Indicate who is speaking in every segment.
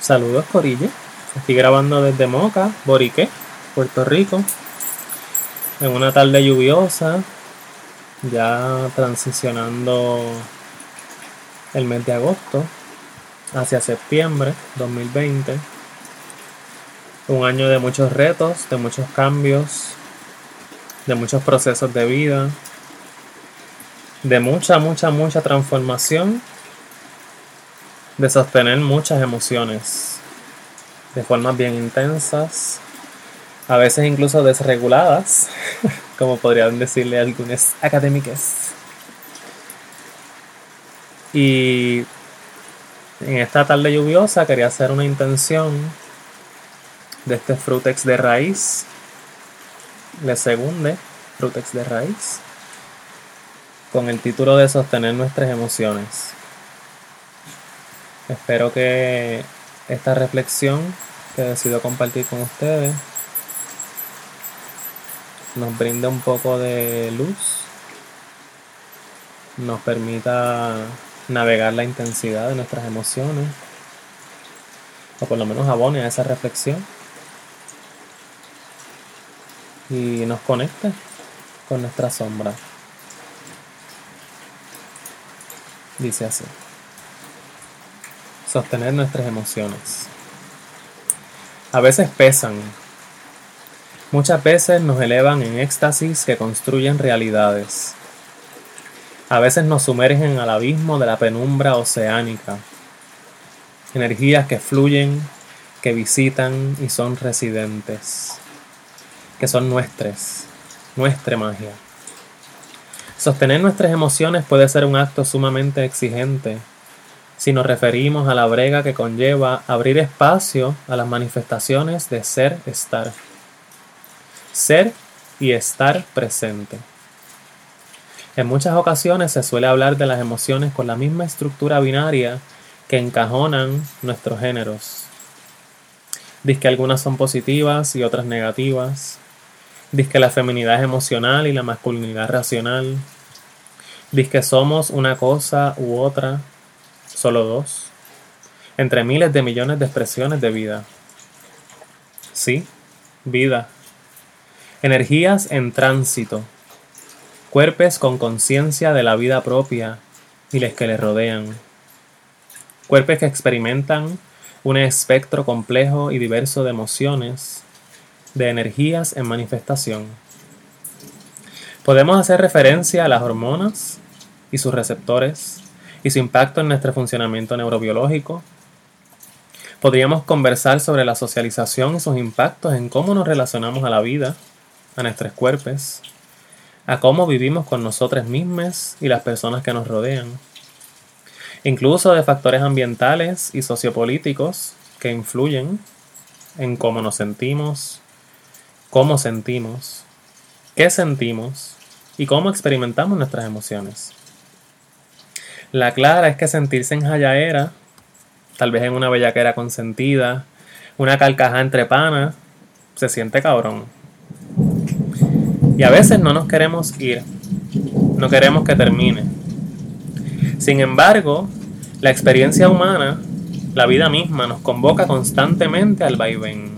Speaker 1: Saludos Corille. Estoy grabando desde Moca, Borique, Puerto Rico. En una tarde lluviosa, ya transicionando el mes de agosto hacia septiembre 2020. Un año de muchos retos, de muchos cambios, de muchos procesos de vida, de mucha, mucha, mucha transformación de sostener muchas emociones de formas bien intensas, a veces incluso desreguladas, como podrían decirle algunas académicas. Y en esta tarde lluviosa quería hacer una intención de este frutex de raíz, le segunde frutex de raíz, con el título de sostener nuestras emociones. Espero que esta reflexión que decido compartir con ustedes nos brinde un poco de luz, nos permita navegar la intensidad de nuestras emociones, o por lo menos abone a esa reflexión y nos conecte con nuestra sombra. Dice así sostener nuestras emociones. A veces pesan. Muchas veces nos elevan en éxtasis que construyen realidades. A veces nos sumergen al abismo de la penumbra oceánica. Energías que fluyen, que visitan y son residentes. Que son nuestras, nuestra magia. Sostener nuestras emociones puede ser un acto sumamente exigente si nos referimos a la brega que conlleva abrir espacio a las manifestaciones de ser-estar. Ser y estar presente. En muchas ocasiones se suele hablar de las emociones con la misma estructura binaria que encajonan nuestros géneros. Diz que algunas son positivas y otras negativas. Diz que la feminidad es emocional y la masculinidad racional. Diz que somos una cosa u otra solo dos, entre miles de millones de expresiones de vida. Sí, vida. Energías en tránsito, cuerpos con conciencia de la vida propia y les que les rodean. Cuerpos que experimentan un espectro complejo y diverso de emociones, de energías en manifestación. Podemos hacer referencia a las hormonas y sus receptores, y su impacto en nuestro funcionamiento neurobiológico. Podríamos conversar sobre la socialización y sus impactos en cómo nos relacionamos a la vida, a nuestros cuerpos, a cómo vivimos con nosotros mismos y las personas que nos rodean. Incluso de factores ambientales y sociopolíticos que influyen en cómo nos sentimos, cómo sentimos, qué sentimos y cómo experimentamos nuestras emociones. La clara es que sentirse en Jayaera, tal vez en una bellaquera consentida, una carcaja entre panas, se siente cabrón. Y a veces no nos queremos ir, no queremos que termine. Sin embargo, la experiencia humana, la vida misma, nos convoca constantemente al vaivén,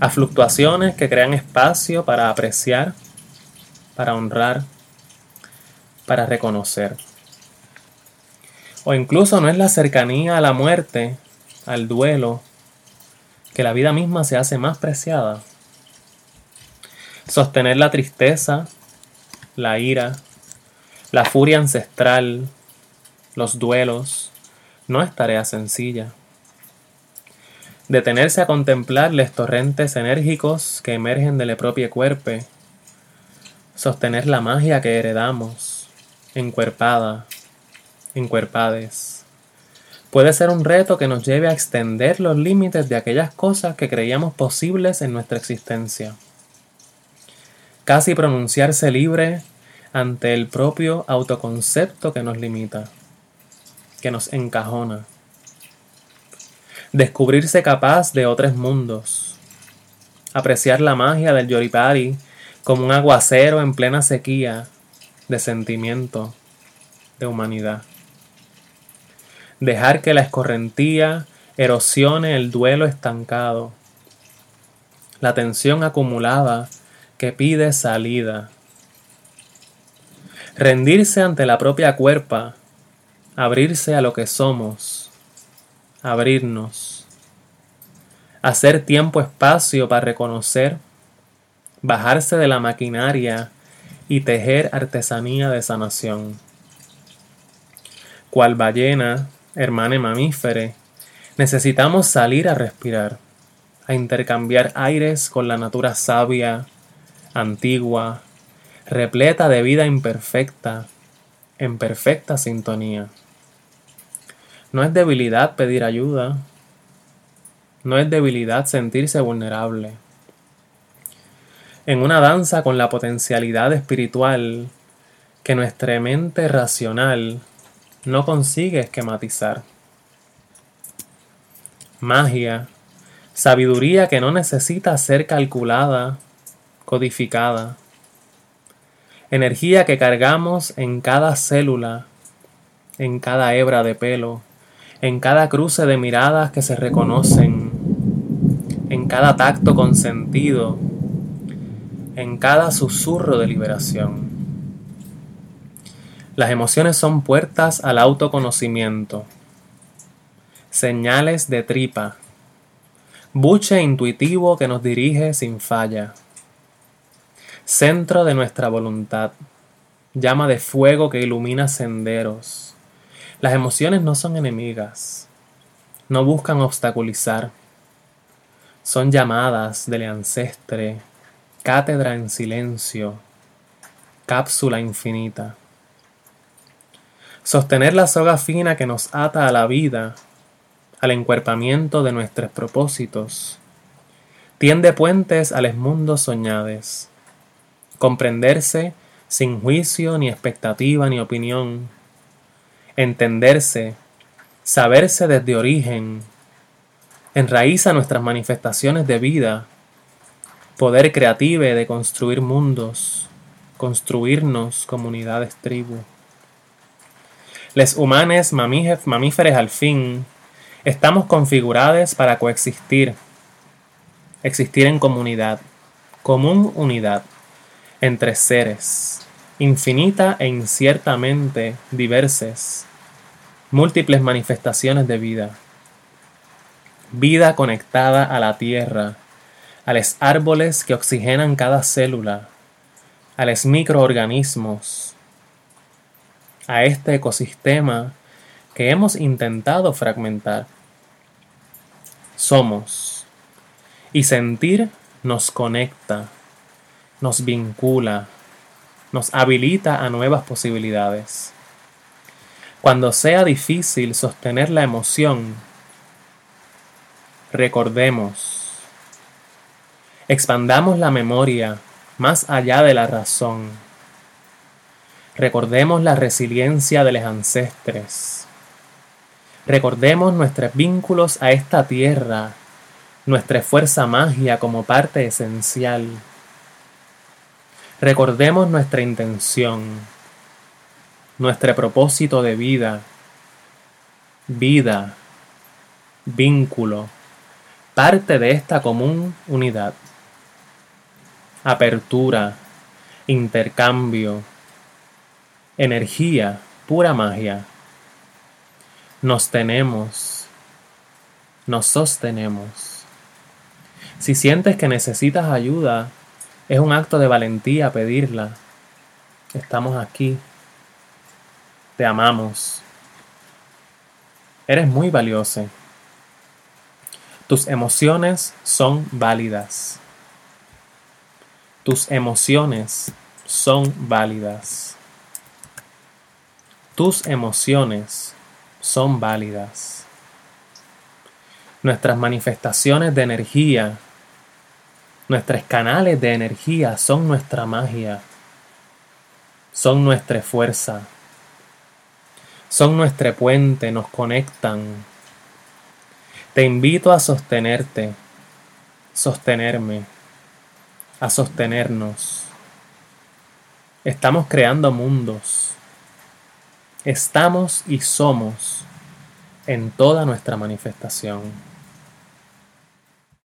Speaker 1: a fluctuaciones que crean espacio para apreciar, para honrar, para reconocer. O incluso no es la cercanía a la muerte, al duelo, que la vida misma se hace más preciada. Sostener la tristeza, la ira, la furia ancestral, los duelos, no es tarea sencilla. Detenerse a contemplar los torrentes enérgicos que emergen del propio cuerpo, sostener la magia que heredamos, encuerpada, encuerpades. Puede ser un reto que nos lleve a extender los límites de aquellas cosas que creíamos posibles en nuestra existencia. Casi pronunciarse libre ante el propio autoconcepto que nos limita, que nos encajona. Descubrirse capaz de otros mundos. Apreciar la magia del Yoripari como un aguacero en plena sequía de sentimiento, de humanidad dejar que la escorrentía erosione el duelo estancado, la tensión acumulada que pide salida. Rendirse ante la propia cuerpa, abrirse a lo que somos, abrirnos, hacer tiempo-espacio para reconocer, bajarse de la maquinaria y tejer artesanía de sanación. Cual ballena, hermana mamífere, necesitamos salir a respirar, a intercambiar aires con la natura sabia, antigua, repleta de vida imperfecta, en perfecta sintonía. No es debilidad pedir ayuda, no es debilidad sentirse vulnerable. En una danza con la potencialidad espiritual que nuestra mente racional no consigue esquematizar. Magia, sabiduría que no necesita ser calculada, codificada. Energía que cargamos en cada célula, en cada hebra de pelo, en cada cruce de miradas que se reconocen, en cada tacto consentido, en cada susurro de liberación. Las emociones son puertas al autoconocimiento, señales de tripa, buche intuitivo que nos dirige sin falla, centro de nuestra voluntad, llama de fuego que ilumina senderos. Las emociones no son enemigas, no buscan obstaculizar, son llamadas del ancestre, cátedra en silencio, cápsula infinita. Sostener la soga fina que nos ata a la vida, al encuerpamiento de nuestros propósitos. Tiende puentes a los mundos soñades. Comprenderse sin juicio, ni expectativa, ni opinión. Entenderse, saberse desde origen. Enraiza nuestras manifestaciones de vida. Poder creative de construir mundos, construirnos comunidades tribu. Les humanes mamíferos al fin estamos configurados para coexistir, existir en comunidad, común unidad, entre seres, infinita e inciertamente diversas, múltiples manifestaciones de vida, vida conectada a la tierra, a los árboles que oxigenan cada célula, a los microorganismos, a este ecosistema que hemos intentado fragmentar. Somos. Y sentir nos conecta, nos vincula, nos habilita a nuevas posibilidades. Cuando sea difícil sostener la emoción, recordemos, expandamos la memoria más allá de la razón Recordemos la resiliencia de los ancestres. Recordemos nuestros vínculos a esta tierra, nuestra fuerza magia como parte esencial. Recordemos nuestra intención, nuestro propósito de vida, vida, vínculo, parte de esta común unidad. Apertura, intercambio, energía, pura magia. Nos tenemos, nos sostenemos. Si sientes que necesitas ayuda, es un acto de valentía pedirla. Estamos aquí. Te amamos. Eres muy valioso. Tus emociones son válidas. Tus emociones son válidas. Tus emociones son válidas. Nuestras manifestaciones de energía, nuestros canales de energía son nuestra magia, son nuestra fuerza, son nuestro puente, nos conectan. Te invito a sostenerte, sostenerme, a sostenernos. Estamos creando mundos Estamos y somos en toda nuestra manifestación.